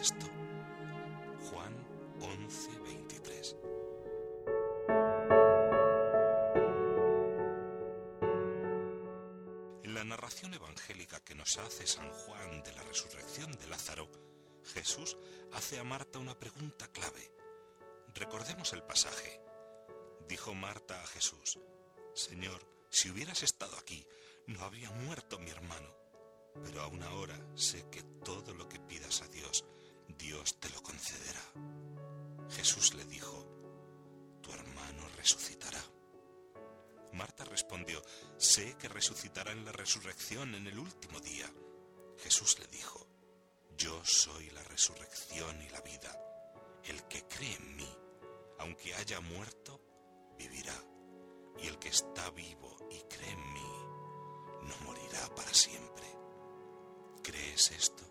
esto? Juan 11, 23. En la narración evangélica que nos hace San Juan de la resurrección de Lázaro, Jesús hace a Marta una pregunta clave. Recordemos el pasaje. Dijo Marta a Jesús, Señor, si hubieras estado aquí, no habría muerto mi hermano, pero aún ahora sé que Marta respondió, Sé que resucitará en la resurrección en el último día. Jesús le dijo, Yo soy la resurrección y la vida. El que cree en mí, aunque haya muerto, vivirá. Y el que está vivo y cree en mí, no morirá para siempre. ¿Crees esto?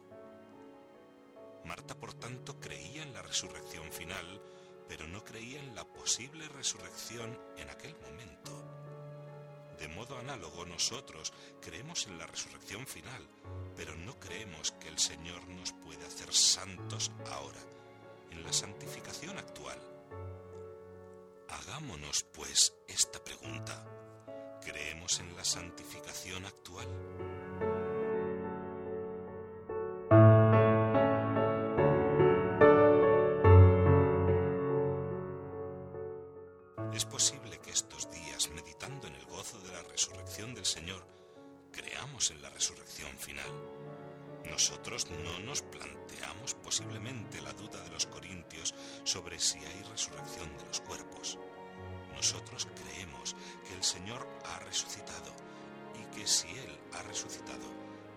Marta, por tanto, creía en la resurrección final, pero no creía en la posible resurrección en aquel momento. De modo análogo nosotros creemos en la resurrección final, pero no creemos que el Señor nos puede hacer santos ahora, en la santificación actual. Hagámonos, pues, esta pregunta. ¿Creemos en la santificación actual? Es posible resurrección del Señor, creamos en la resurrección final. Nosotros no nos planteamos posiblemente la duda de los corintios sobre si hay resurrección de los cuerpos. Nosotros creemos que el Señor ha resucitado y que si Él ha resucitado,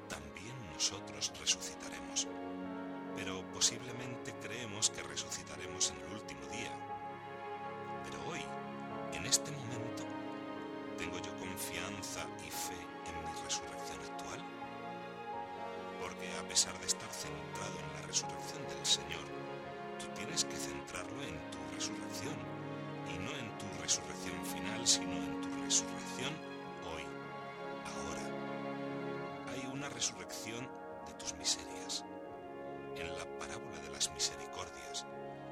también nosotros resucitaremos. Pero posiblemente creemos que resucitaremos en el último día. A pesar de estar centrado en la resurrección del Señor, tú tienes que centrarlo en tu resurrección y no en tu resurrección final, sino en tu resurrección hoy, ahora. Hay una resurrección de tus miserias. En la parábola de las misericordias,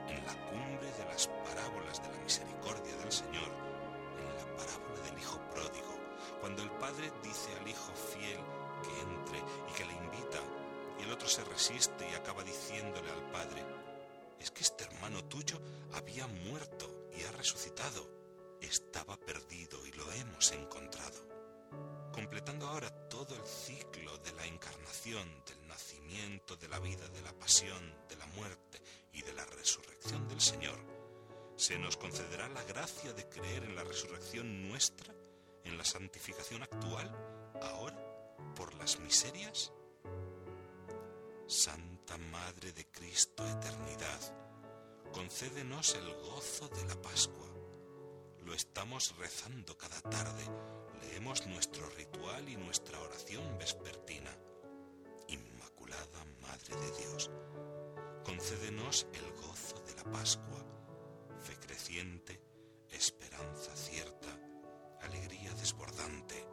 en la cumbre de las parábolas de la misericordia del Señor, en la parábola del Hijo pródigo, cuando el Padre dice al Hijo fiel se resiste y acaba diciéndole al Padre, es que este hermano tuyo había muerto y ha resucitado, estaba perdido y lo hemos encontrado. Completando ahora todo el ciclo de la encarnación, del nacimiento, de la vida, de la pasión, de la muerte y de la resurrección del Señor, se nos concederá la gracia de creer en la resurrección nuestra, en la santificación actual, ahora, por las miserias. Santa Madre de Cristo Eternidad, concédenos el gozo de la Pascua. Lo estamos rezando cada tarde, leemos nuestro ritual y nuestra oración vespertina. Inmaculada Madre de Dios, concédenos el gozo de la Pascua, fe creciente, esperanza cierta, alegría desbordante,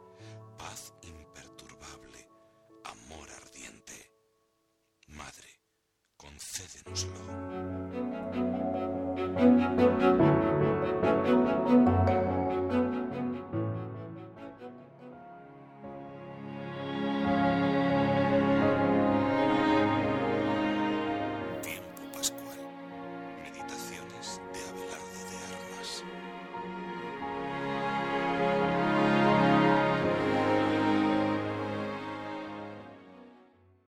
Thank you.